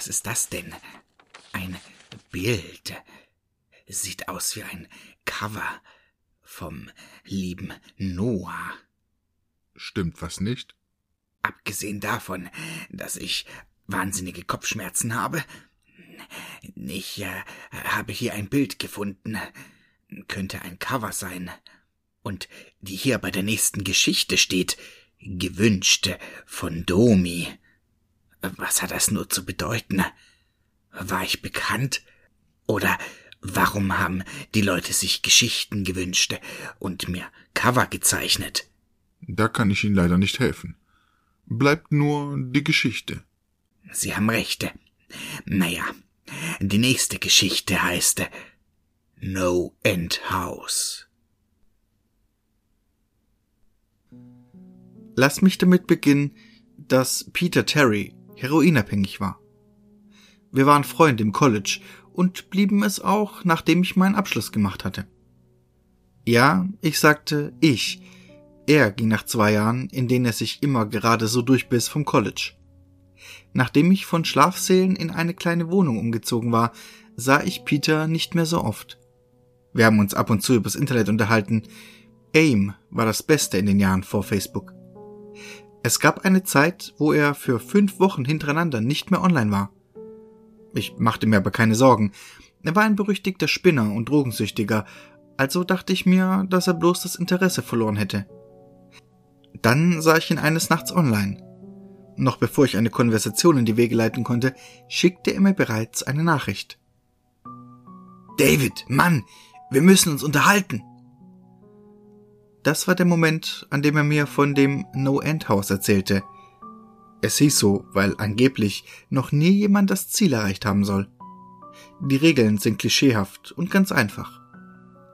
Was ist das denn? Ein Bild. Sieht aus wie ein Cover vom lieben Noah. Stimmt was nicht? Abgesehen davon, dass ich wahnsinnige Kopfschmerzen habe. Ich äh, habe hier ein Bild gefunden. Könnte ein Cover sein. Und die hier bei der nächsten Geschichte steht. Gewünscht von Domi. Was hat das nur zu bedeuten? War ich bekannt? Oder warum haben die Leute sich Geschichten gewünscht und mir Cover gezeichnet? Da kann ich Ihnen leider nicht helfen. Bleibt nur die Geschichte. Sie haben recht. Naja, die nächste Geschichte heißt No End House. Lass mich damit beginnen, dass Peter Terry heroinabhängig war. Wir waren Freunde im College und blieben es auch, nachdem ich meinen Abschluss gemacht hatte. Ja, ich sagte ich. Er ging nach zwei Jahren, in denen er sich immer gerade so durchbiss vom College. Nachdem ich von Schlafsälen in eine kleine Wohnung umgezogen war, sah ich Peter nicht mehr so oft. Wir haben uns ab und zu übers Internet unterhalten. AIM war das Beste in den Jahren vor Facebook. Es gab eine Zeit, wo er für fünf Wochen hintereinander nicht mehr online war. Ich machte mir aber keine Sorgen. Er war ein berüchtigter Spinner und Drogensüchtiger, also dachte ich mir, dass er bloß das Interesse verloren hätte. Dann sah ich ihn eines Nachts online. Noch bevor ich eine Konversation in die Wege leiten konnte, schickte er mir bereits eine Nachricht. David, Mann, wir müssen uns unterhalten. Das war der Moment, an dem er mir von dem No-End-Haus erzählte. Es hieß so, weil angeblich noch nie jemand das Ziel erreicht haben soll. Die Regeln sind klischeehaft und ganz einfach.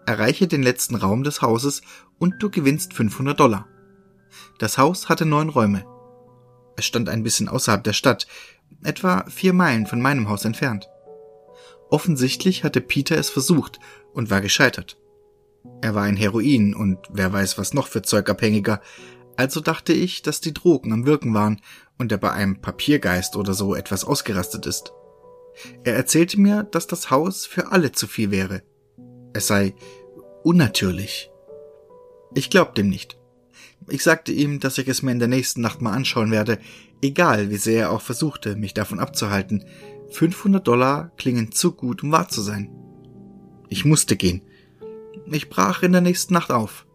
Erreiche den letzten Raum des Hauses und du gewinnst 500 Dollar. Das Haus hatte neun Räume. Es stand ein bisschen außerhalb der Stadt, etwa vier Meilen von meinem Haus entfernt. Offensichtlich hatte Peter es versucht und war gescheitert. Er war ein Heroin und wer weiß was noch für Zeugabhängiger, also dachte ich, dass die Drogen am Wirken waren und er bei einem Papiergeist oder so etwas ausgerastet ist. Er erzählte mir, dass das Haus für alle zu viel wäre. Es sei unnatürlich. Ich glaubte ihm nicht. Ich sagte ihm, dass ich es mir in der nächsten Nacht mal anschauen werde, egal wie sehr er auch versuchte, mich davon abzuhalten. 500 Dollar klingen zu gut, um wahr zu sein. Ich musste gehen. Ich brach in der nächsten Nacht auf.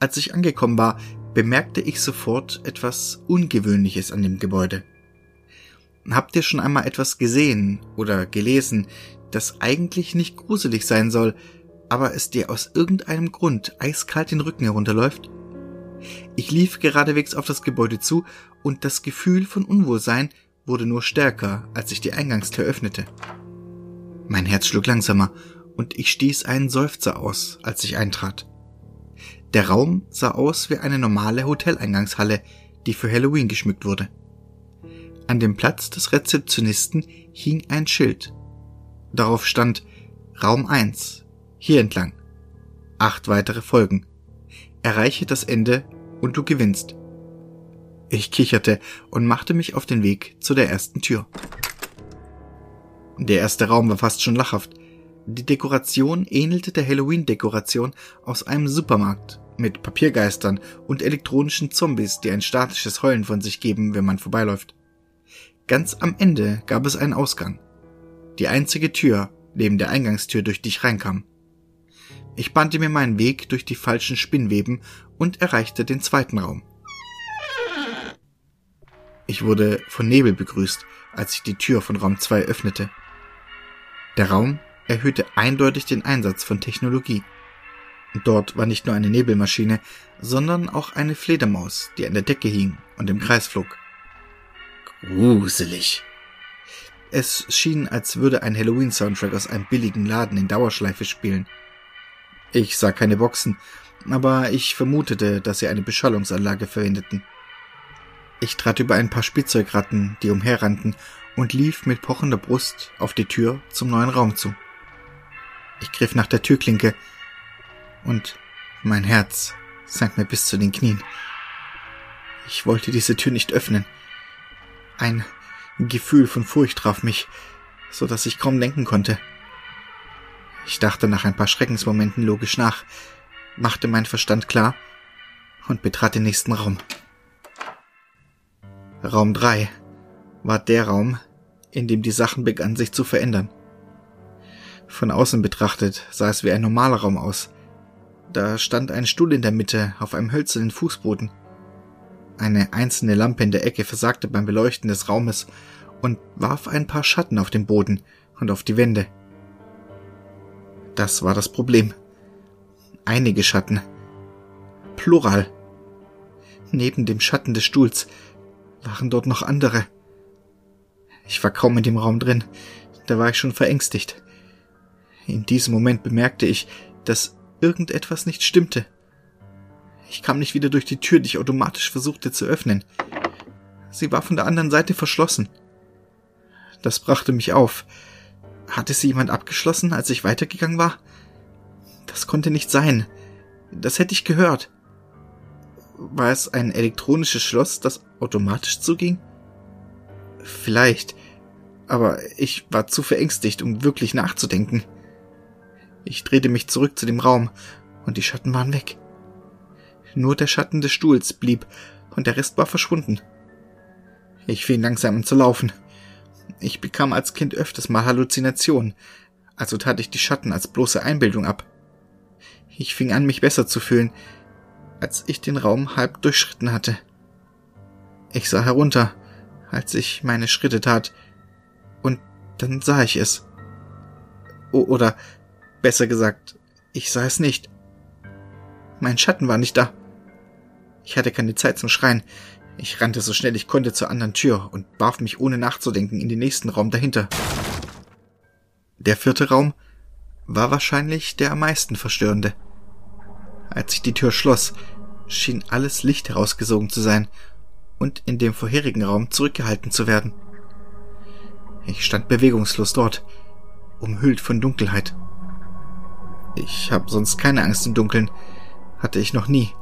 Als ich angekommen war, bemerkte ich sofort etwas Ungewöhnliches an dem Gebäude. Habt ihr schon einmal etwas gesehen oder gelesen, das eigentlich nicht gruselig sein soll, aber es dir aus irgendeinem Grund eiskalt den Rücken herunterläuft? Ich lief geradewegs auf das Gebäude zu und das Gefühl von Unwohlsein wurde nur stärker, als ich die Eingangstür öffnete. Mein Herz schlug langsamer und ich stieß einen Seufzer aus, als ich eintrat. Der Raum sah aus wie eine normale Hoteleingangshalle, die für Halloween geschmückt wurde. An dem Platz des Rezeptionisten hing ein Schild. Darauf stand Raum 1, hier entlang. Acht weitere Folgen. Erreiche das Ende und du gewinnst. Ich kicherte und machte mich auf den Weg zu der ersten Tür. Der erste Raum war fast schon lachhaft. Die Dekoration ähnelte der Halloween-Dekoration aus einem Supermarkt mit Papiergeistern und elektronischen Zombies, die ein statisches Heulen von sich geben, wenn man vorbeiläuft. Ganz am Ende gab es einen Ausgang. Die einzige Tür neben der Eingangstür, durch die ich reinkam. Ich bahnte mir meinen Weg durch die falschen Spinnweben und erreichte den zweiten Raum. Ich wurde von Nebel begrüßt, als ich die Tür von Raum 2 öffnete. Der Raum erhöhte eindeutig den Einsatz von Technologie. Dort war nicht nur eine Nebelmaschine, sondern auch eine Fledermaus, die an der Decke hing und im Kreis flog. Gruselig. Es schien, als würde ein Halloween-Soundtrack aus einem billigen Laden in Dauerschleife spielen. Ich sah keine Boxen, aber ich vermutete, dass sie eine Beschallungsanlage verwendeten. Ich trat über ein paar Spielzeugratten, die umherrannten, und lief mit pochender Brust auf die Tür zum neuen Raum zu. Ich griff nach der Türklinke und mein Herz sank mir bis zu den Knien. Ich wollte diese Tür nicht öffnen. Ein Gefühl von Furcht traf mich, so dass ich kaum denken konnte. Ich dachte nach ein paar Schreckensmomenten logisch nach, machte meinen Verstand klar und betrat den nächsten Raum. Raum 3 war der Raum, in dem die Sachen begannen sich zu verändern. Von außen betrachtet sah es wie ein normaler Raum aus. Da stand ein Stuhl in der Mitte auf einem hölzernen Fußboden. Eine einzelne Lampe in der Ecke versagte beim Beleuchten des Raumes und warf ein paar Schatten auf den Boden und auf die Wände. Das war das Problem. Einige Schatten. Plural. Neben dem Schatten des Stuhls waren dort noch andere. Ich war kaum in dem Raum drin, da war ich schon verängstigt. In diesem Moment bemerkte ich, dass irgendetwas nicht stimmte. Ich kam nicht wieder durch die Tür, die ich automatisch versuchte zu öffnen. Sie war von der anderen Seite verschlossen. Das brachte mich auf. Hatte sie jemand abgeschlossen, als ich weitergegangen war? Das konnte nicht sein. Das hätte ich gehört. War es ein elektronisches Schloss, das automatisch zuging? Vielleicht, aber ich war zu verängstigt, um wirklich nachzudenken. Ich drehte mich zurück zu dem Raum, und die Schatten waren weg. Nur der Schatten des Stuhls blieb, und der Rest war verschwunden. Ich fing langsam an zu laufen. Ich bekam als Kind öfters mal Halluzinationen, also tat ich die Schatten als bloße Einbildung ab. Ich fing an, mich besser zu fühlen, als ich den Raum halb durchschritten hatte. Ich sah herunter, als ich meine Schritte tat, und dann sah ich es. O oder besser gesagt, ich sah es nicht. Mein Schatten war nicht da. Ich hatte keine Zeit zum Schreien. Ich rannte so schnell ich konnte zur anderen Tür und warf mich ohne nachzudenken in den nächsten Raum dahinter. Der vierte Raum war wahrscheinlich der am meisten verstörende. Als ich die Tür schloss, schien alles Licht herausgesogen zu sein und in dem vorherigen Raum zurückgehalten zu werden. Ich stand bewegungslos dort, umhüllt von Dunkelheit. Ich habe sonst keine Angst im Dunkeln, hatte ich noch nie,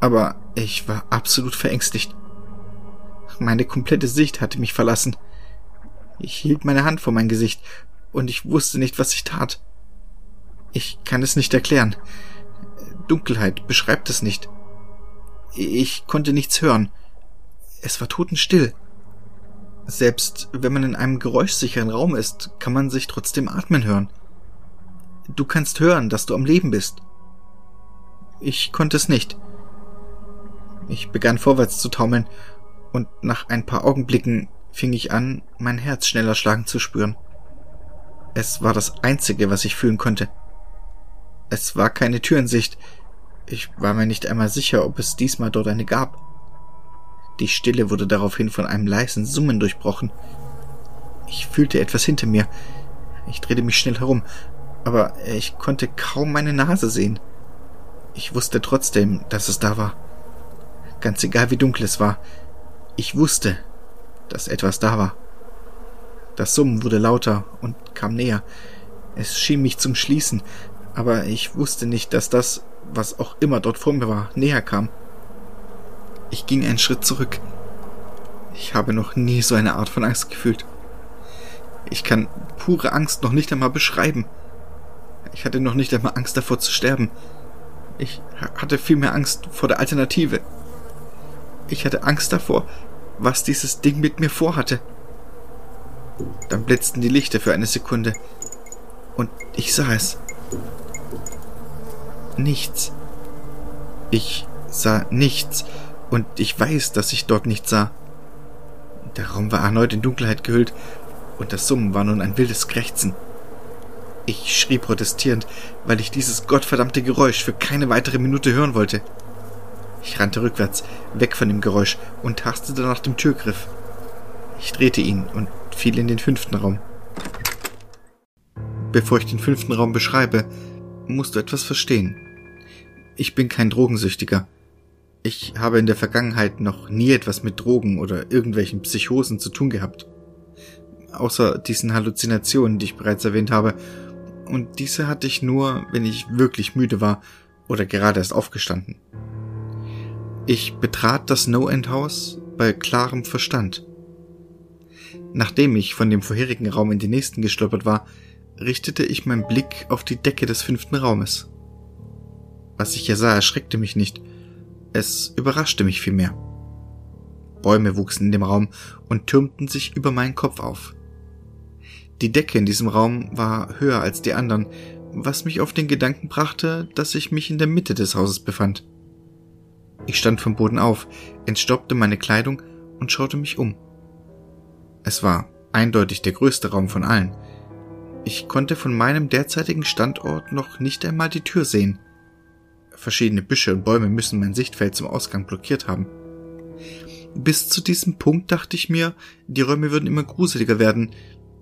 aber ich war absolut verängstigt. Meine komplette Sicht hatte mich verlassen. Ich hielt meine Hand vor mein Gesicht und ich wusste nicht, was ich tat. Ich kann es nicht erklären. Dunkelheit beschreibt es nicht. Ich konnte nichts hören. Es war totenstill. Selbst wenn man in einem geräuschsicheren Raum ist, kann man sich trotzdem atmen hören. Du kannst hören, dass du am Leben bist. Ich konnte es nicht. Ich begann vorwärts zu taumeln, und nach ein paar Augenblicken fing ich an, mein Herz schneller schlagen zu spüren. Es war das Einzige, was ich fühlen konnte. Es war keine Tür in Sicht, ich war mir nicht einmal sicher, ob es diesmal dort eine gab. Die Stille wurde daraufhin von einem leisen Summen durchbrochen. Ich fühlte etwas hinter mir. Ich drehte mich schnell herum, aber ich konnte kaum meine Nase sehen. Ich wusste trotzdem, dass es da war. Ganz egal, wie dunkel es war. Ich wusste, dass etwas da war. Das Summen wurde lauter und kam näher. Es schien mich zum Schließen, aber ich wusste nicht, dass das was auch immer dort vor mir war, näher kam. Ich ging einen Schritt zurück. Ich habe noch nie so eine Art von Angst gefühlt. Ich kann pure Angst noch nicht einmal beschreiben. Ich hatte noch nicht einmal Angst davor zu sterben. Ich hatte viel mehr Angst vor der Alternative. Ich hatte Angst davor, was dieses Ding mit mir vorhatte. Dann blitzten die Lichter für eine Sekunde. Und ich sah es nichts. Ich sah nichts, und ich weiß, dass ich dort nichts sah. Der Raum war erneut in Dunkelheit gehüllt, und das Summen war nun ein wildes Krächzen. Ich schrie protestierend, weil ich dieses gottverdammte Geräusch für keine weitere Minute hören wollte. Ich rannte rückwärts, weg von dem Geräusch und tastete nach dem Türgriff. Ich drehte ihn und fiel in den fünften Raum. Bevor ich den fünften Raum beschreibe, musst du etwas verstehen. Ich bin kein Drogensüchtiger. Ich habe in der Vergangenheit noch nie etwas mit Drogen oder irgendwelchen Psychosen zu tun gehabt. Außer diesen Halluzinationen, die ich bereits erwähnt habe. Und diese hatte ich nur, wenn ich wirklich müde war oder gerade erst aufgestanden. Ich betrat das No-End-Haus bei klarem Verstand. Nachdem ich von dem vorherigen Raum in den nächsten gestolpert war, richtete ich meinen Blick auf die Decke des fünften Raumes. Was ich hier sah, erschreckte mich nicht. Es überraschte mich vielmehr. Bäume wuchsen in dem Raum und türmten sich über meinen Kopf auf. Die Decke in diesem Raum war höher als die anderen, was mich auf den Gedanken brachte, dass ich mich in der Mitte des Hauses befand. Ich stand vom Boden auf, entstoppte meine Kleidung und schaute mich um. Es war eindeutig der größte Raum von allen. Ich konnte von meinem derzeitigen Standort noch nicht einmal die Tür sehen. Verschiedene Büsche und Bäume müssen mein Sichtfeld zum Ausgang blockiert haben. Bis zu diesem Punkt dachte ich mir, die Räume würden immer gruseliger werden,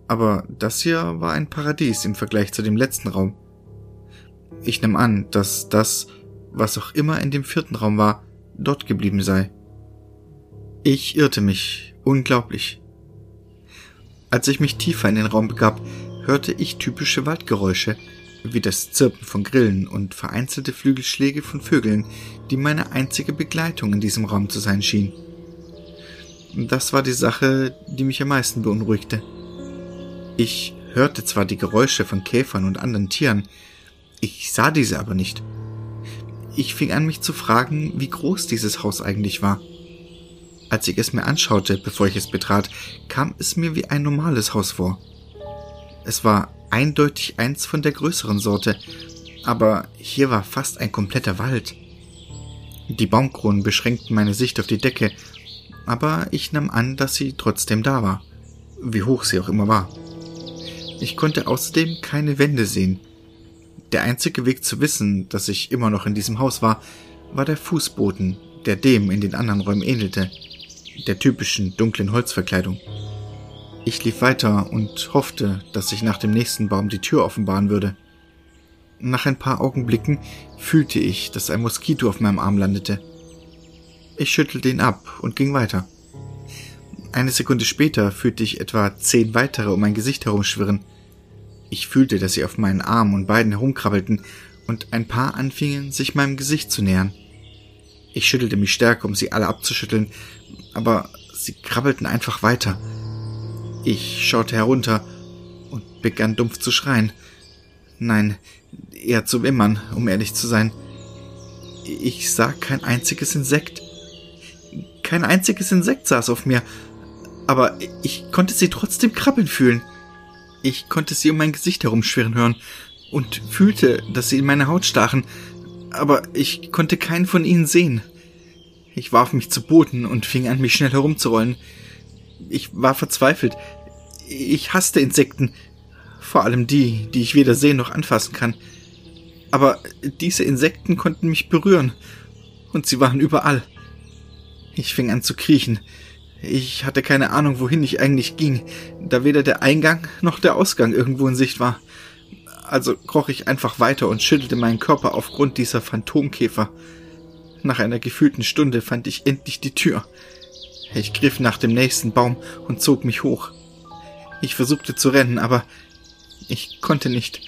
aber das hier war ein Paradies im Vergleich zu dem letzten Raum. Ich nahm an, dass das, was auch immer in dem vierten Raum war, dort geblieben sei. Ich irrte mich, unglaublich. Als ich mich tiefer in den Raum begab, hörte ich typische Waldgeräusche, wie das Zirpen von Grillen und vereinzelte Flügelschläge von Vögeln, die meine einzige Begleitung in diesem Raum zu sein schien. Das war die Sache, die mich am meisten beunruhigte. Ich hörte zwar die Geräusche von Käfern und anderen Tieren, ich sah diese aber nicht. Ich fing an, mich zu fragen, wie groß dieses Haus eigentlich war. Als ich es mir anschaute, bevor ich es betrat, kam es mir wie ein normales Haus vor. Es war eindeutig eins von der größeren Sorte, aber hier war fast ein kompletter Wald. Die Baumkronen beschränkten meine Sicht auf die Decke, aber ich nahm an, dass sie trotzdem da war, wie hoch sie auch immer war. Ich konnte außerdem keine Wände sehen. Der einzige Weg zu wissen, dass ich immer noch in diesem Haus war, war der Fußboden, der dem in den anderen Räumen ähnelte, der typischen dunklen Holzverkleidung. Ich lief weiter und hoffte, dass sich nach dem nächsten Baum die Tür offenbaren würde. Nach ein paar Augenblicken fühlte ich, dass ein Moskito auf meinem Arm landete. Ich schüttelte ihn ab und ging weiter. Eine Sekunde später fühlte ich etwa zehn weitere um mein Gesicht herumschwirren. Ich fühlte, dass sie auf meinen Armen und Beinen herumkrabbelten und ein paar anfingen, sich meinem Gesicht zu nähern. Ich schüttelte mich stärker, um sie alle abzuschütteln, aber sie krabbelten einfach weiter. Ich schaute herunter und begann dumpf zu schreien. Nein, eher zu wimmern, um ehrlich zu sein. Ich sah kein einziges Insekt. Kein einziges Insekt saß auf mir, aber ich konnte sie trotzdem krabbeln fühlen. Ich konnte sie um mein Gesicht herumschwirren hören und fühlte, dass sie in meine Haut stachen, aber ich konnte keinen von ihnen sehen. Ich warf mich zu Boden und fing an, mich schnell herumzurollen. Ich war verzweifelt. Ich hasste Insekten, vor allem die, die ich weder sehen noch anfassen kann. Aber diese Insekten konnten mich berühren, und sie waren überall. Ich fing an zu kriechen. Ich hatte keine Ahnung, wohin ich eigentlich ging, da weder der Eingang noch der Ausgang irgendwo in Sicht war. Also kroch ich einfach weiter und schüttelte meinen Körper aufgrund dieser Phantomkäfer. Nach einer gefühlten Stunde fand ich endlich die Tür. Ich griff nach dem nächsten Baum und zog mich hoch. Ich versuchte zu rennen, aber ich konnte nicht.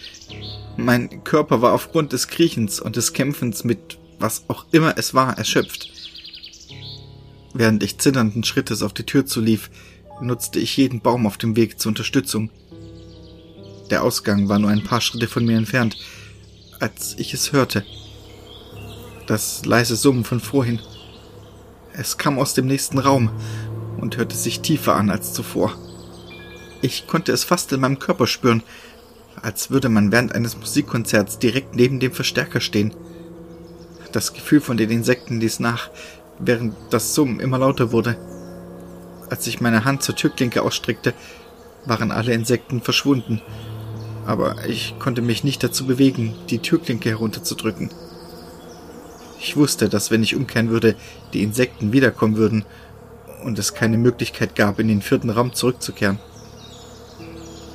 Mein Körper war aufgrund des Kriechens und des Kämpfens mit was auch immer es war erschöpft. Während ich zitternden Schrittes auf die Tür zulief, nutzte ich jeden Baum auf dem Weg zur Unterstützung. Der Ausgang war nur ein paar Schritte von mir entfernt, als ich es hörte. Das leise Summen von vorhin. Es kam aus dem nächsten Raum und hörte sich tiefer an als zuvor. Ich konnte es fast in meinem Körper spüren, als würde man während eines Musikkonzerts direkt neben dem Verstärker stehen. Das Gefühl von den Insekten ließ nach, während das Summen immer lauter wurde. Als ich meine Hand zur Türklinke ausstreckte, waren alle Insekten verschwunden, aber ich konnte mich nicht dazu bewegen, die Türklinke herunterzudrücken. Ich wusste, dass wenn ich umkehren würde, die Insekten wiederkommen würden und es keine Möglichkeit gab, in den vierten Raum zurückzukehren.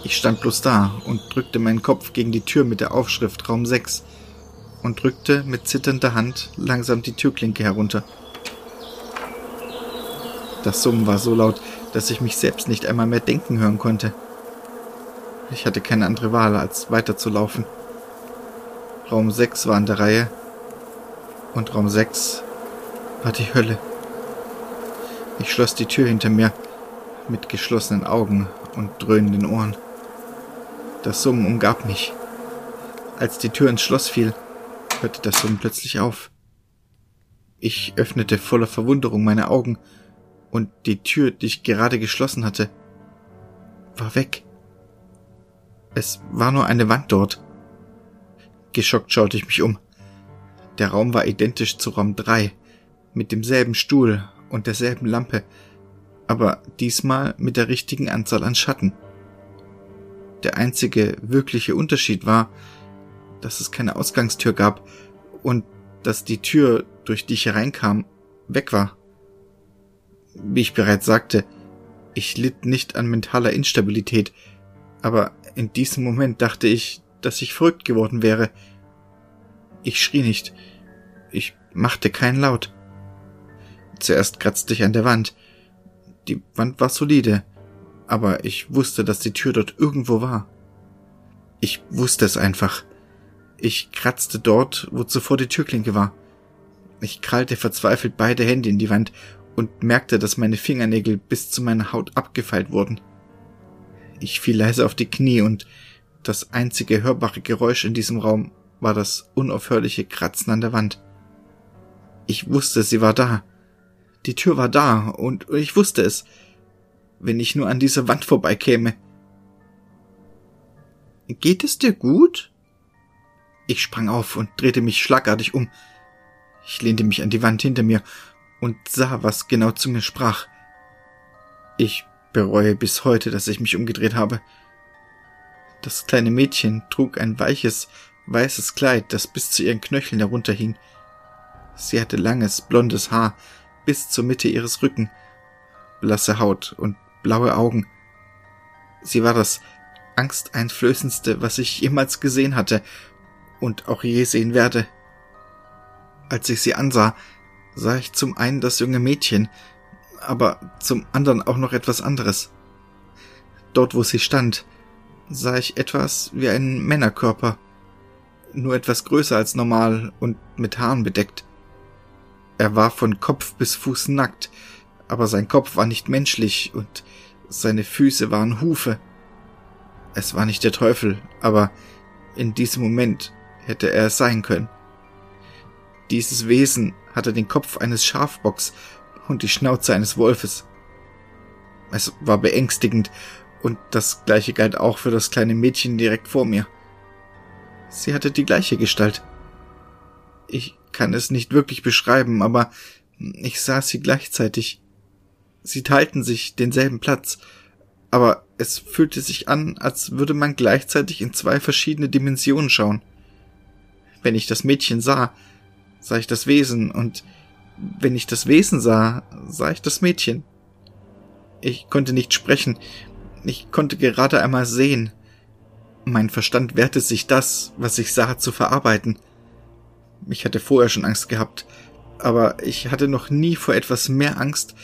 Ich stand bloß da und drückte meinen Kopf gegen die Tür mit der Aufschrift Raum 6 und drückte mit zitternder Hand langsam die Türklinke herunter. Das Summen war so laut, dass ich mich selbst nicht einmal mehr denken hören konnte. Ich hatte keine andere Wahl, als weiterzulaufen. Raum 6 war an der Reihe und Raum 6 war die Hölle. Ich schloss die Tür hinter mir, mit geschlossenen Augen und dröhnenden Ohren. Das Summen umgab mich. Als die Tür ins Schloss fiel, hörte das Summen plötzlich auf. Ich öffnete voller Verwunderung meine Augen, und die Tür, die ich gerade geschlossen hatte, war weg. Es war nur eine Wand dort. Geschockt schaute ich mich um. Der Raum war identisch zu Raum 3, mit demselben Stuhl und derselben Lampe, aber diesmal mit der richtigen Anzahl an Schatten. Der einzige wirkliche Unterschied war, dass es keine Ausgangstür gab und dass die Tür, durch die ich hereinkam, weg war. Wie ich bereits sagte, ich litt nicht an mentaler Instabilität, aber in diesem Moment dachte ich, dass ich verrückt geworden wäre. Ich schrie nicht. Ich machte keinen Laut. Zuerst kratzte ich an der Wand. Die Wand war solide, aber ich wusste, dass die Tür dort irgendwo war. Ich wusste es einfach. Ich kratzte dort, wo zuvor die Türklinke war. Ich krallte verzweifelt beide Hände in die Wand und merkte, dass meine Fingernägel bis zu meiner Haut abgefeilt wurden. Ich fiel leise auf die Knie und das einzige hörbare Geräusch in diesem Raum war das unaufhörliche Kratzen an der Wand. Ich wusste, sie war da. Die Tür war da und ich wusste es. Wenn ich nur an dieser Wand vorbeikäme. Geht es dir gut? Ich sprang auf und drehte mich schlagartig um. Ich lehnte mich an die Wand hinter mir und sah, was genau zu mir sprach. Ich bereue bis heute, dass ich mich umgedreht habe. Das kleine Mädchen trug ein weiches, weißes Kleid, das bis zu ihren Knöcheln herunterhing. Sie hatte langes, blondes Haar bis zur Mitte ihres Rücken, blasse Haut und blaue Augen. Sie war das angsteinflößendste, was ich jemals gesehen hatte und auch je sehen werde. Als ich sie ansah, sah ich zum einen das junge Mädchen, aber zum anderen auch noch etwas anderes. Dort, wo sie stand, sah ich etwas wie einen Männerkörper, nur etwas größer als normal und mit Haaren bedeckt. Er war von Kopf bis Fuß nackt, aber sein Kopf war nicht menschlich und seine Füße waren Hufe. Es war nicht der Teufel, aber in diesem Moment hätte er es sein können. Dieses Wesen hatte den Kopf eines Schafbocks und die Schnauze eines Wolfes. Es war beängstigend, und das gleiche galt auch für das kleine Mädchen direkt vor mir. Sie hatte die gleiche Gestalt. Ich kann es nicht wirklich beschreiben, aber ich sah sie gleichzeitig. Sie teilten sich denselben Platz, aber es fühlte sich an, als würde man gleichzeitig in zwei verschiedene Dimensionen schauen. Wenn ich das Mädchen sah, sah ich das Wesen, und wenn ich das Wesen sah, sah ich das Mädchen. Ich konnte nicht sprechen, ich konnte gerade einmal sehen. Mein Verstand wehrte sich das, was ich sah, zu verarbeiten. Ich hatte vorher schon Angst gehabt, aber ich hatte noch nie vor etwas mehr Angst,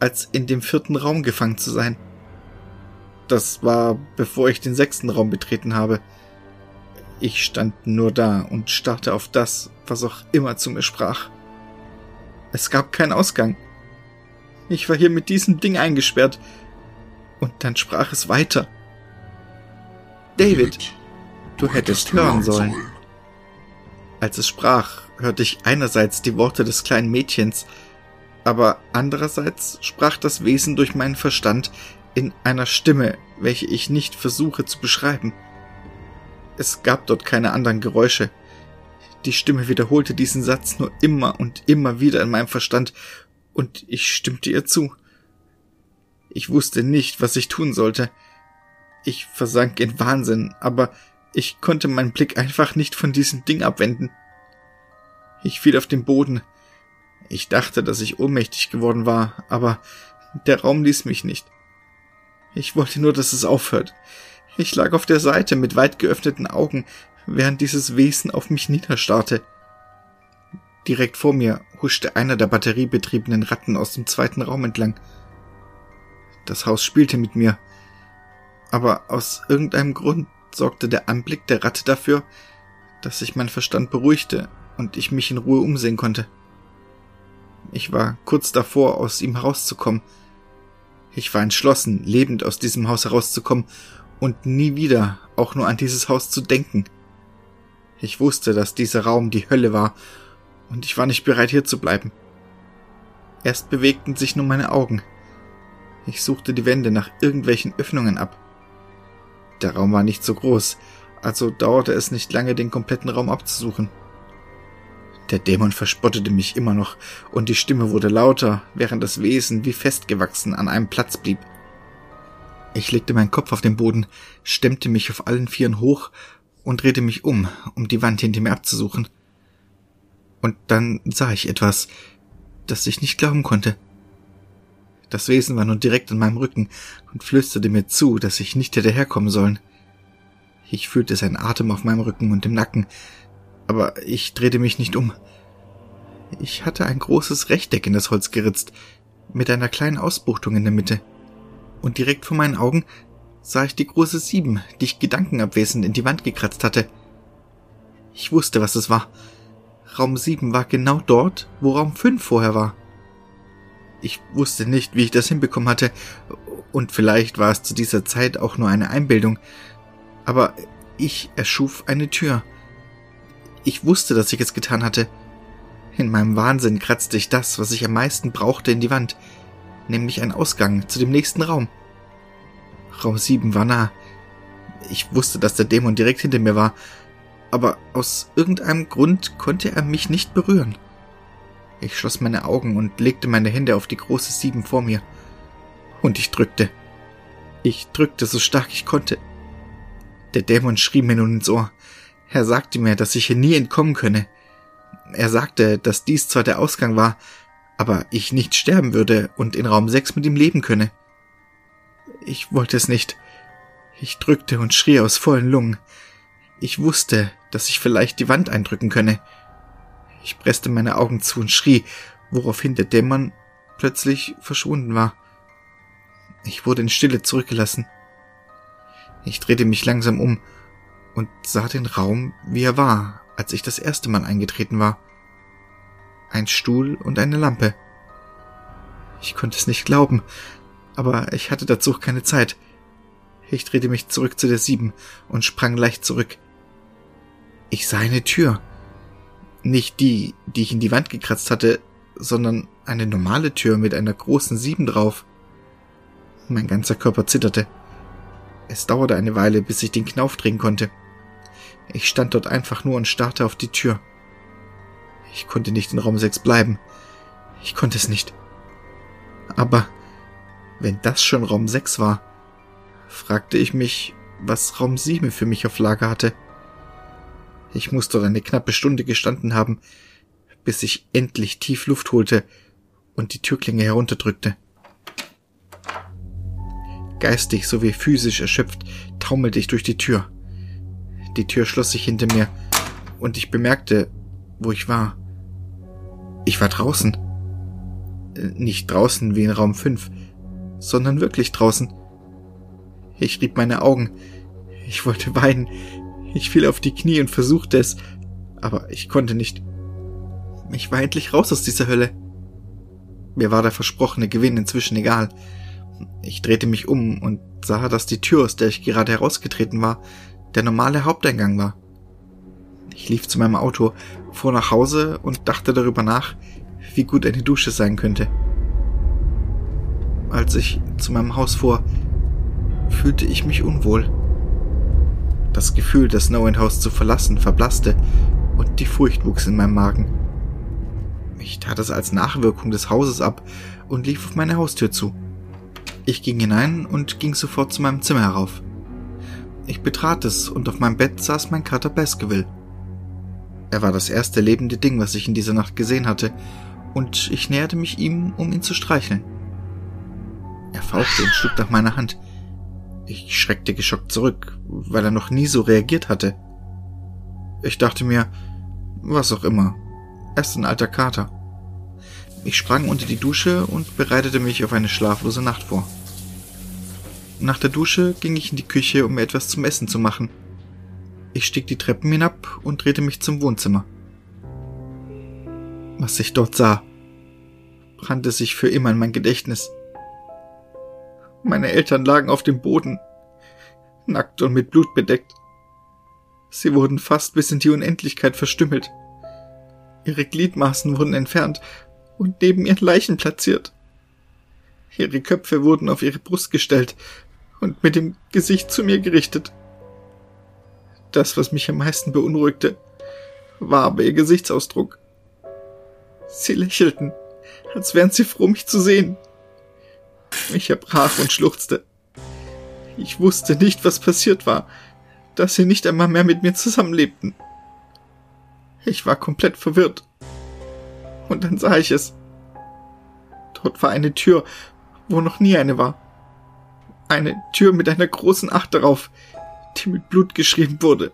als in dem vierten Raum gefangen zu sein. Das war, bevor ich den sechsten Raum betreten habe. Ich stand nur da und starrte auf das, was auch immer zu mir sprach. Es gab keinen Ausgang. Ich war hier mit diesem Ding eingesperrt. Und dann sprach es weiter. David, du hättest hören sollen. Als es sprach, hörte ich einerseits die Worte des kleinen Mädchens, aber andererseits sprach das Wesen durch meinen Verstand in einer Stimme, welche ich nicht versuche zu beschreiben. Es gab dort keine anderen Geräusche. Die Stimme wiederholte diesen Satz nur immer und immer wieder in meinem Verstand, und ich stimmte ihr zu. Ich wusste nicht, was ich tun sollte. Ich versank in Wahnsinn, aber ich konnte meinen Blick einfach nicht von diesem Ding abwenden. Ich fiel auf den Boden. Ich dachte, dass ich ohnmächtig geworden war, aber der Raum ließ mich nicht. Ich wollte nur, dass es aufhört. Ich lag auf der Seite mit weit geöffneten Augen, während dieses Wesen auf mich niederstarrte. Direkt vor mir huschte einer der batteriebetriebenen Ratten aus dem zweiten Raum entlang. Das Haus spielte mit mir. Aber aus irgendeinem Grund sorgte der Anblick der Ratte dafür, dass sich mein Verstand beruhigte und ich mich in Ruhe umsehen konnte. Ich war kurz davor, aus ihm herauszukommen. Ich war entschlossen, lebend aus diesem Haus herauszukommen und nie wieder auch nur an dieses Haus zu denken. Ich wusste, dass dieser Raum die Hölle war, und ich war nicht bereit, hier zu bleiben. Erst bewegten sich nur meine Augen. Ich suchte die Wände nach irgendwelchen Öffnungen ab. Der Raum war nicht so groß, also dauerte es nicht lange, den kompletten Raum abzusuchen. Der Dämon verspottete mich immer noch, und die Stimme wurde lauter, während das Wesen wie festgewachsen an einem Platz blieb. Ich legte meinen Kopf auf den Boden, stemmte mich auf allen Vieren hoch und drehte mich um, um die Wand hinter mir abzusuchen. Und dann sah ich etwas, das ich nicht glauben konnte. Das Wesen war nun direkt an meinem Rücken und flüsterte mir zu, dass ich nicht hätte herkommen sollen. Ich fühlte seinen Atem auf meinem Rücken und im Nacken, aber ich drehte mich nicht um. Ich hatte ein großes Rechteck in das Holz geritzt, mit einer kleinen Ausbuchtung in der Mitte und direkt vor meinen Augen sah ich die große Sieben, die ich gedankenabwesend in die Wand gekratzt hatte. Ich wusste, was es war. Raum sieben war genau dort, wo Raum fünf vorher war. Ich wusste nicht, wie ich das hinbekommen hatte, und vielleicht war es zu dieser Zeit auch nur eine Einbildung, aber ich erschuf eine Tür. Ich wusste, dass ich es getan hatte. In meinem Wahnsinn kratzte ich das, was ich am meisten brauchte, in die Wand – nämlich ein Ausgang zu dem nächsten Raum. Raum 7 war nah. Ich wusste, dass der Dämon direkt hinter mir war, aber aus irgendeinem Grund konnte er mich nicht berühren. Ich schloss meine Augen und legte meine Hände auf die große Sieben vor mir. Und ich drückte. Ich drückte so stark ich konnte. Der Dämon schrie mir nun ins Ohr. Er sagte mir, dass ich hier nie entkommen könne. Er sagte, dass dies zwar der Ausgang war, aber ich nicht sterben würde und in Raum 6 mit ihm leben könne. Ich wollte es nicht. Ich drückte und schrie aus vollen Lungen. Ich wusste, dass ich vielleicht die Wand eindrücken könne. Ich presste meine Augen zu und schrie, woraufhin der Dämon plötzlich verschwunden war. Ich wurde in Stille zurückgelassen. Ich drehte mich langsam um und sah den Raum, wie er war, als ich das erste Mal eingetreten war ein Stuhl und eine Lampe. Ich konnte es nicht glauben, aber ich hatte dazu keine Zeit. Ich drehte mich zurück zu der Sieben und sprang leicht zurück. Ich sah eine Tür. Nicht die, die ich in die Wand gekratzt hatte, sondern eine normale Tür mit einer großen Sieben drauf. Mein ganzer Körper zitterte. Es dauerte eine Weile, bis ich den Knauf drehen konnte. Ich stand dort einfach nur und starrte auf die Tür. Ich konnte nicht in Raum 6 bleiben. Ich konnte es nicht. Aber wenn das schon Raum 6 war, fragte ich mich, was Raum 7 für mich auf Lager hatte. Ich musste eine knappe Stunde gestanden haben, bis ich endlich tief Luft holte und die Türklinge herunterdrückte. Geistig sowie physisch erschöpft taumelte ich durch die Tür. Die Tür schloss sich hinter mir und ich bemerkte, wo ich war. Ich war draußen. Äh, nicht draußen wie in Raum 5, sondern wirklich draußen. Ich rieb meine Augen. Ich wollte weinen. Ich fiel auf die Knie und versuchte es, aber ich konnte nicht. Ich war endlich raus aus dieser Hölle. Mir war der versprochene Gewinn inzwischen egal. Ich drehte mich um und sah, dass die Tür, aus der ich gerade herausgetreten war, der normale Haupteingang war. Ich lief zu meinem Auto, fuhr nach Hause und dachte darüber nach, wie gut eine Dusche sein könnte. Als ich zu meinem Haus fuhr, fühlte ich mich unwohl. Das Gefühl, das No Haus zu verlassen, verblasste und die Furcht wuchs in meinem Magen. Ich tat es als Nachwirkung des Hauses ab und lief auf meine Haustür zu. Ich ging hinein und ging sofort zu meinem Zimmer herauf. Ich betrat es und auf meinem Bett saß mein Kater Baskerville. Er war das erste lebende Ding, was ich in dieser Nacht gesehen hatte, und ich näherte mich ihm, um ihn zu streicheln. Er fauchte und schlug nach meiner Hand. Ich schreckte geschockt zurück, weil er noch nie so reagiert hatte. Ich dachte mir, was auch immer, er ist ein alter Kater. Ich sprang unter die Dusche und bereitete mich auf eine schlaflose Nacht vor. Nach der Dusche ging ich in die Küche, um mir etwas zum Essen zu machen – ich stieg die Treppen hinab und drehte mich zum Wohnzimmer. Was ich dort sah, brannte sich für immer in mein Gedächtnis. Meine Eltern lagen auf dem Boden, nackt und mit Blut bedeckt. Sie wurden fast bis in die Unendlichkeit verstümmelt. Ihre Gliedmaßen wurden entfernt und neben ihren Leichen platziert. Ihre Köpfe wurden auf ihre Brust gestellt und mit dem Gesicht zu mir gerichtet. Das, was mich am meisten beunruhigte, war aber ihr Gesichtsausdruck. Sie lächelten, als wären sie froh, mich zu sehen. Ich erbrach und schluchzte. Ich wusste nicht, was passiert war, dass sie nicht einmal mehr mit mir zusammenlebten. Ich war komplett verwirrt. Und dann sah ich es. Dort war eine Tür, wo noch nie eine war. Eine Tür mit einer großen Acht darauf, die mit Blut geschrieben wurde.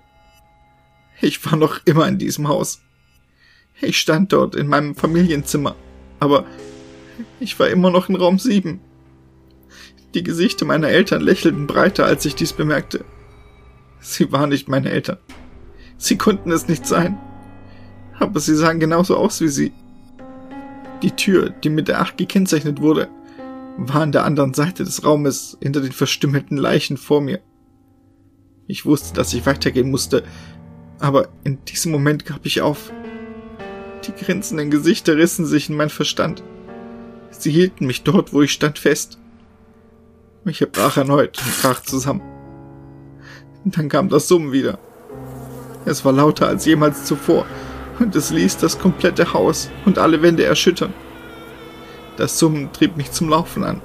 Ich war noch immer in diesem Haus. Ich stand dort in meinem Familienzimmer, aber ich war immer noch in Raum 7. Die Gesichter meiner Eltern lächelten breiter, als ich dies bemerkte. Sie waren nicht meine Eltern. Sie konnten es nicht sein. Aber sie sahen genauso aus wie sie. Die Tür, die mit der Acht gekennzeichnet wurde, war an der anderen Seite des Raumes hinter den verstümmelten Leichen vor mir. Ich wusste, dass ich weitergehen musste, aber in diesem Moment gab ich auf. Die grinsenden Gesichter rissen sich in mein Verstand. Sie hielten mich dort, wo ich stand, fest. Ich erbrach erneut und brach zusammen. Dann kam das Summen wieder. Es war lauter als jemals zuvor und es ließ das komplette Haus und alle Wände erschüttern. Das Summen trieb mich zum Laufen an.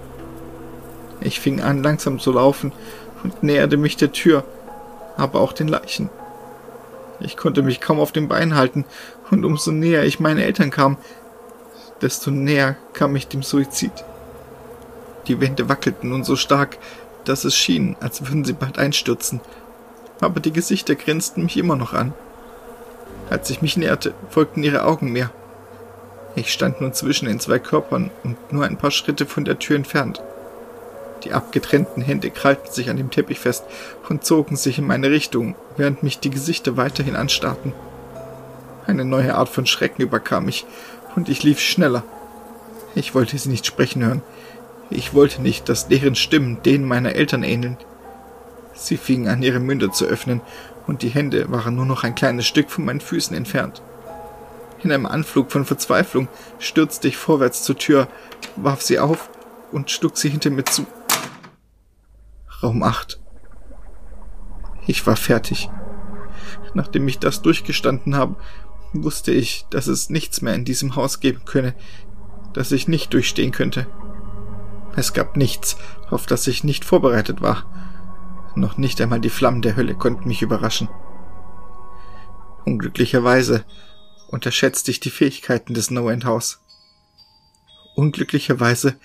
Ich fing an, langsam zu laufen und näherte mich der Tür, aber auch den Leichen. Ich konnte mich kaum auf den Beinen halten, und umso näher ich meine Eltern kam, desto näher kam ich dem Suizid. Die Wände wackelten nun so stark, dass es schien, als würden sie bald einstürzen, aber die Gesichter grinsten mich immer noch an. Als ich mich näherte, folgten ihre Augen mir. Ich stand nun zwischen den zwei Körpern und nur ein paar Schritte von der Tür entfernt. Die abgetrennten Hände krallten sich an dem Teppich fest und zogen sich in meine Richtung, während mich die Gesichter weiterhin anstarrten. Eine neue Art von Schrecken überkam mich, und ich lief schneller. Ich wollte sie nicht sprechen hören. Ich wollte nicht, dass deren Stimmen denen meiner Eltern ähneln. Sie fingen an, ihre Münder zu öffnen, und die Hände waren nur noch ein kleines Stück von meinen Füßen entfernt. In einem Anflug von Verzweiflung stürzte ich vorwärts zur Tür, warf sie auf und schlug sie hinter mir zu. Raum 8. Ich war fertig. Nachdem ich das durchgestanden habe, wusste ich, dass es nichts mehr in diesem Haus geben könne, das ich nicht durchstehen könnte. Es gab nichts, auf das ich nicht vorbereitet war. Noch nicht einmal die Flammen der Hölle konnten mich überraschen. Unglücklicherweise unterschätzte ich die Fähigkeiten des No-End House. Unglücklicherweise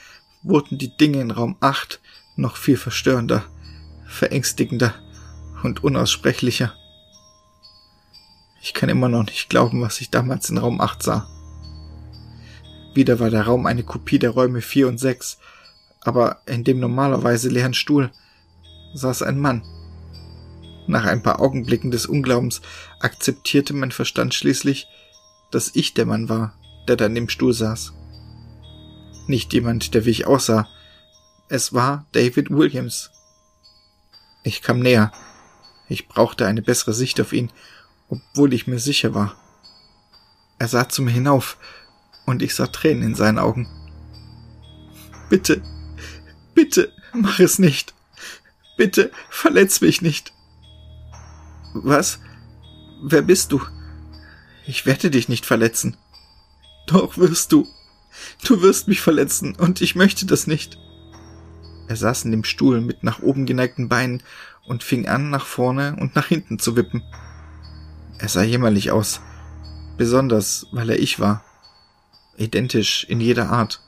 wurden die Dinge in Raum 8 noch viel verstörender, verängstigender und unaussprechlicher. Ich kann immer noch nicht glauben, was ich damals in Raum 8 sah. Wieder war der Raum eine Kopie der Räume 4 und 6, aber in dem normalerweise leeren Stuhl saß ein Mann. Nach ein paar Augenblicken des Unglaubens akzeptierte mein Verstand schließlich, dass ich der Mann war, der dann im Stuhl saß. Nicht jemand, der wie ich aussah. Es war David Williams. Ich kam näher. Ich brauchte eine bessere Sicht auf ihn, obwohl ich mir sicher war. Er sah zu mir hinauf, und ich sah Tränen in seinen Augen. Bitte, bitte, mach es nicht. Bitte, verletz mich nicht. Was? Wer bist du? Ich werde dich nicht verletzen. Doch wirst du. Du wirst mich verletzen, und ich möchte das nicht. Er saß in dem Stuhl mit nach oben geneigten Beinen und fing an, nach vorne und nach hinten zu wippen. Er sah jämmerlich aus, besonders weil er ich war. Identisch in jeder Art.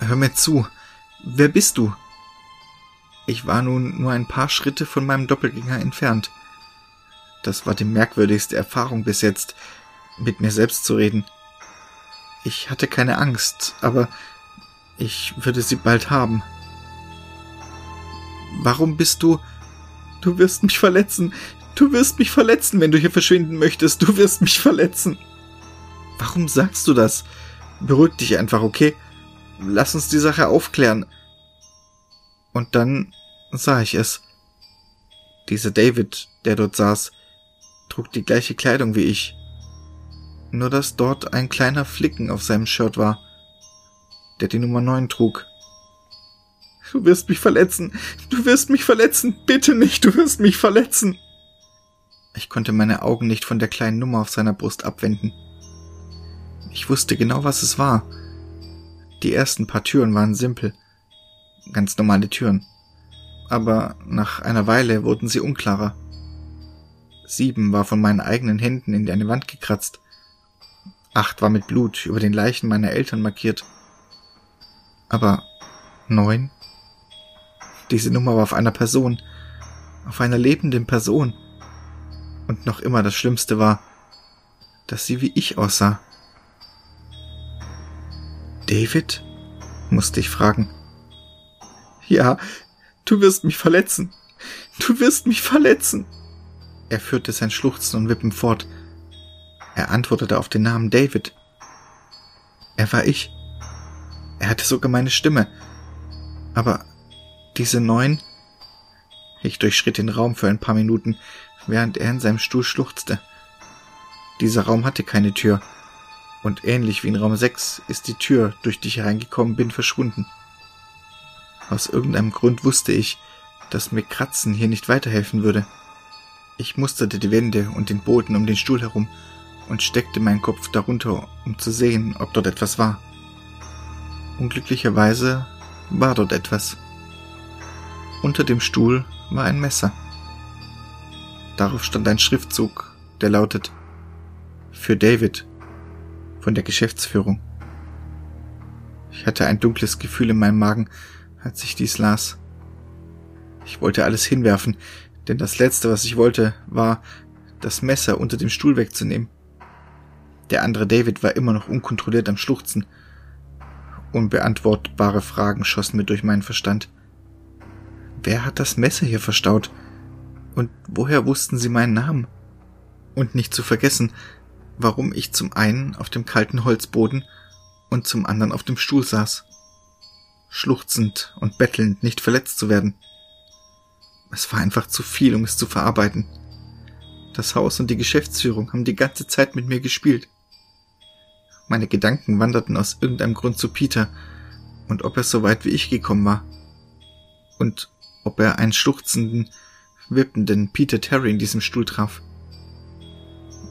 Hör mir zu. Wer bist du? Ich war nun nur ein paar Schritte von meinem Doppelgänger entfernt. Das war die merkwürdigste Erfahrung bis jetzt, mit mir selbst zu reden. Ich hatte keine Angst, aber ich würde sie bald haben. Warum bist du... Du wirst mich verletzen. Du wirst mich verletzen, wenn du hier verschwinden möchtest. Du wirst mich verletzen. Warum sagst du das? Beruhig dich einfach, okay? Lass uns die Sache aufklären. Und dann sah ich es. Dieser David, der dort saß, trug die gleiche Kleidung wie ich. Nur dass dort ein kleiner Flicken auf seinem Shirt war, der die Nummer 9 trug. Du wirst mich verletzen. Du wirst mich verletzen. Bitte nicht. Du wirst mich verletzen. Ich konnte meine Augen nicht von der kleinen Nummer auf seiner Brust abwenden. Ich wusste genau, was es war. Die ersten paar Türen waren simpel. Ganz normale Türen. Aber nach einer Weile wurden sie unklarer. Sieben war von meinen eigenen Händen in eine Wand gekratzt. Acht war mit Blut über den Leichen meiner Eltern markiert. Aber neun? Diese Nummer war auf einer Person, auf einer lebenden Person. Und noch immer das Schlimmste war, dass sie wie ich aussah. David? musste ich fragen. Ja, du wirst mich verletzen. Du wirst mich verletzen. Er führte sein Schluchzen und Wippen fort. Er antwortete auf den Namen David. Er war ich. Er hatte sogar meine Stimme. Aber diese neun? Ich durchschritt den Raum für ein paar Minuten, während er in seinem Stuhl schluchzte. Dieser Raum hatte keine Tür, und ähnlich wie in Raum 6 ist die Tür, durch die ich hereingekommen bin, verschwunden. Aus irgendeinem Grund wusste ich, dass mir Kratzen hier nicht weiterhelfen würde. Ich musterte die Wände und den Boden um den Stuhl herum und steckte meinen Kopf darunter, um zu sehen, ob dort etwas war. Unglücklicherweise war dort etwas. Unter dem Stuhl war ein Messer. Darauf stand ein Schriftzug, der lautet Für David von der Geschäftsführung. Ich hatte ein dunkles Gefühl in meinem Magen, als ich dies las. Ich wollte alles hinwerfen, denn das Letzte, was ich wollte, war, das Messer unter dem Stuhl wegzunehmen. Der andere David war immer noch unkontrolliert am Schluchzen. Unbeantwortbare Fragen schossen mir durch meinen Verstand. Wer hat das Messer hier verstaut? Und woher wussten sie meinen Namen? Und nicht zu vergessen, warum ich zum einen auf dem kalten Holzboden und zum anderen auf dem Stuhl saß. Schluchzend und bettelnd, nicht verletzt zu werden. Es war einfach zu viel, um es zu verarbeiten. Das Haus und die Geschäftsführung haben die ganze Zeit mit mir gespielt. Meine Gedanken wanderten aus irgendeinem Grund zu Peter und ob er so weit wie ich gekommen war. Und ob er einen schluchzenden, wippenden Peter Terry in diesem Stuhl traf.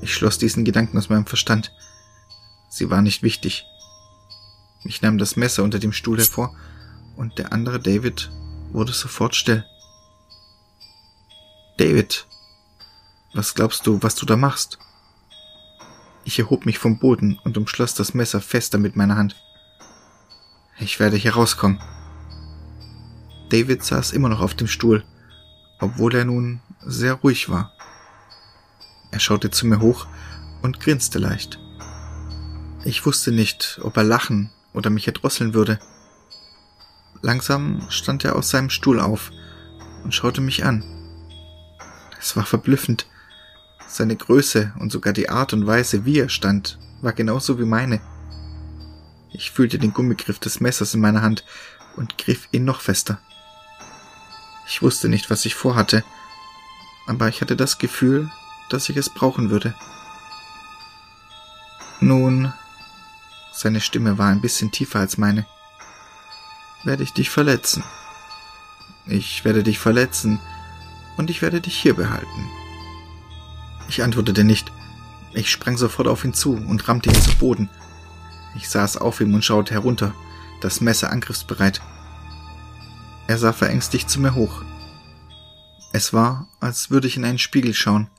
Ich schloss diesen Gedanken aus meinem Verstand. Sie war nicht wichtig. Ich nahm das Messer unter dem Stuhl hervor und der andere David wurde sofort still. David, was glaubst du, was du da machst? Ich erhob mich vom Boden und umschloss das Messer fester mit meiner Hand. Ich werde hier rauskommen. David saß immer noch auf dem Stuhl, obwohl er nun sehr ruhig war. Er schaute zu mir hoch und grinste leicht. Ich wusste nicht, ob er lachen oder mich erdrosseln würde. Langsam stand er aus seinem Stuhl auf und schaute mich an. Es war verblüffend. Seine Größe und sogar die Art und Weise, wie er stand, war genauso wie meine. Ich fühlte den Gummigriff des Messers in meiner Hand und griff ihn noch fester. Ich wusste nicht, was ich vorhatte, aber ich hatte das Gefühl, dass ich es brauchen würde. Nun, seine Stimme war ein bisschen tiefer als meine, werde ich dich verletzen. Ich werde dich verletzen und ich werde dich hier behalten. Ich antwortete nicht. Ich sprang sofort auf ihn zu und rammte ihn zu Boden. Ich saß auf ihm und schaute herunter, das Messer angriffsbereit. Er sah verängstigt zu mir hoch. Es war, als würde ich in einen Spiegel schauen.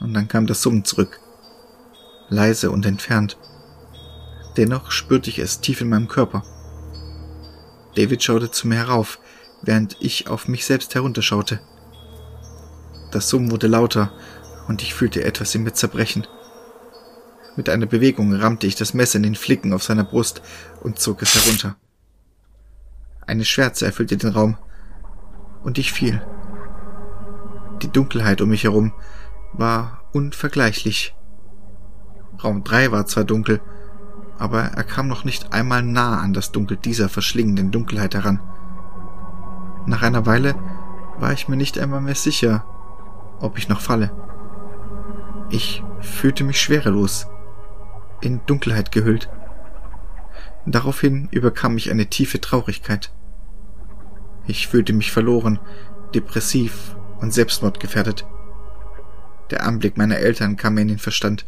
Und dann kam das Summen zurück. Leise und entfernt. Dennoch spürte ich es tief in meinem Körper. David schaute zu mir herauf, während ich auf mich selbst herunterschaute. Das Summen wurde lauter und ich fühlte etwas in mir zerbrechen. Mit einer Bewegung rammte ich das Messer in den Flicken auf seiner Brust und zog es herunter. Eine Schwärze erfüllte den Raum. Und ich fiel. Die Dunkelheit um mich herum war unvergleichlich. Raum 3 war zwar dunkel, aber er kam noch nicht einmal nah an das Dunkel dieser verschlingenden Dunkelheit heran. Nach einer Weile war ich mir nicht einmal mehr sicher, ob ich noch falle. Ich fühlte mich schwerelos, in Dunkelheit gehüllt. Daraufhin überkam mich eine tiefe Traurigkeit. Ich fühlte mich verloren, depressiv und selbstmordgefährdet. Der Anblick meiner Eltern kam mir in den Verstand.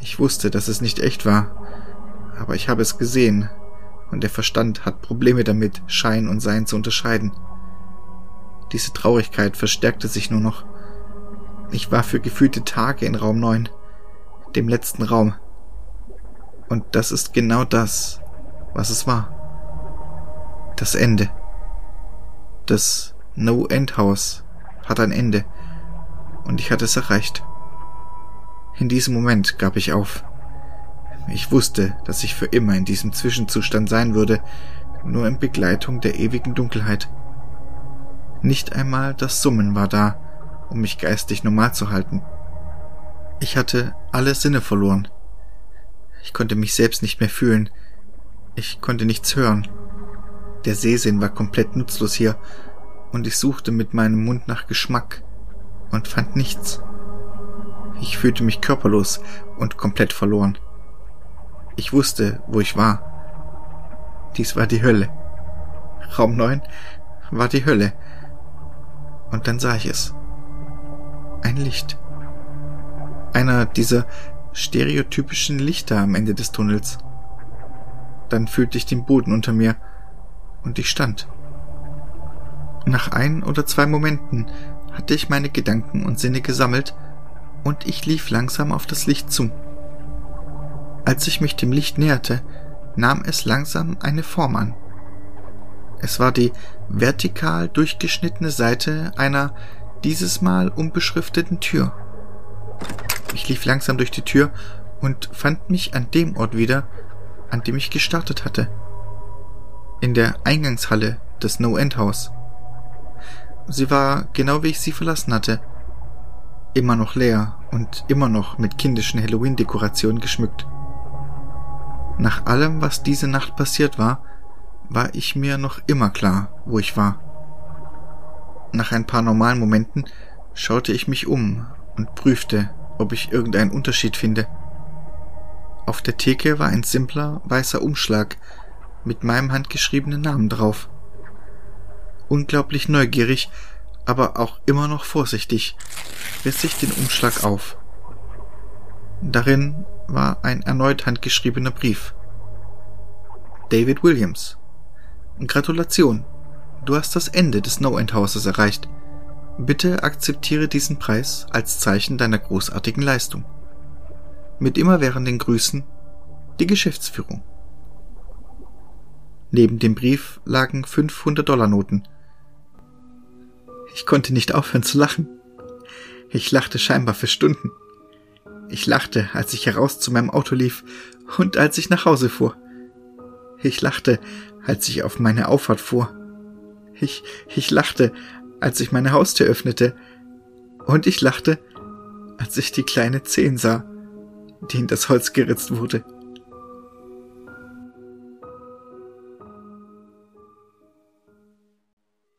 Ich wusste, dass es nicht echt war, aber ich habe es gesehen, und der Verstand hat Probleme damit, Schein und Sein zu unterscheiden. Diese Traurigkeit verstärkte sich nur noch. Ich war für gefühlte Tage in Raum 9, dem letzten Raum. Und das ist genau das, was es war. Das Ende. Das No-End-Haus hat ein Ende. Und ich hatte es erreicht. In diesem Moment gab ich auf. Ich wusste, dass ich für immer in diesem Zwischenzustand sein würde, nur in Begleitung der ewigen Dunkelheit. Nicht einmal das Summen war da, um mich geistig normal zu halten. Ich hatte alle Sinne verloren. Ich konnte mich selbst nicht mehr fühlen. Ich konnte nichts hören. Der Sehsinn war komplett nutzlos hier, und ich suchte mit meinem Mund nach Geschmack und fand nichts. Ich fühlte mich körperlos und komplett verloren. Ich wusste, wo ich war. Dies war die Hölle. Raum 9 war die Hölle. Und dann sah ich es. Ein Licht. Einer dieser stereotypischen Lichter am Ende des Tunnels. Dann fühlte ich den Boden unter mir und ich stand. Nach ein oder zwei Momenten hatte ich meine Gedanken und Sinne gesammelt und ich lief langsam auf das Licht zu. Als ich mich dem Licht näherte, nahm es langsam eine Form an. Es war die vertikal durchgeschnittene Seite einer dieses Mal unbeschrifteten Tür. Ich lief langsam durch die Tür und fand mich an dem Ort wieder, an dem ich gestartet hatte. In der Eingangshalle des No-End-Haus. Sie war genau wie ich sie verlassen hatte. Immer noch leer und immer noch mit kindischen Halloween-Dekorationen geschmückt. Nach allem, was diese Nacht passiert war, war ich mir noch immer klar, wo ich war. Nach ein paar normalen Momenten schaute ich mich um und prüfte, ob ich irgendeinen Unterschied finde. Auf der Theke war ein simpler weißer Umschlag mit meinem handgeschriebenen Namen drauf. Unglaublich neugierig, aber auch immer noch vorsichtig, riss ich den Umschlag auf. Darin war ein erneut handgeschriebener Brief. David Williams. Gratulation. Du hast das Ende des No-End-Hauses erreicht. Bitte akzeptiere diesen Preis als Zeichen deiner großartigen Leistung. Mit immerwährenden Grüßen, die Geschäftsführung. Neben dem Brief lagen 500 Dollar Noten. Ich konnte nicht aufhören zu lachen. Ich lachte scheinbar für Stunden. Ich lachte, als ich heraus zu meinem Auto lief und als ich nach Hause fuhr. Ich lachte, als ich auf meine Auffahrt fuhr. Ich, ich lachte, als ich meine Haustür öffnete. Und ich lachte, als ich die kleine Zehn sah, die in das Holz geritzt wurde.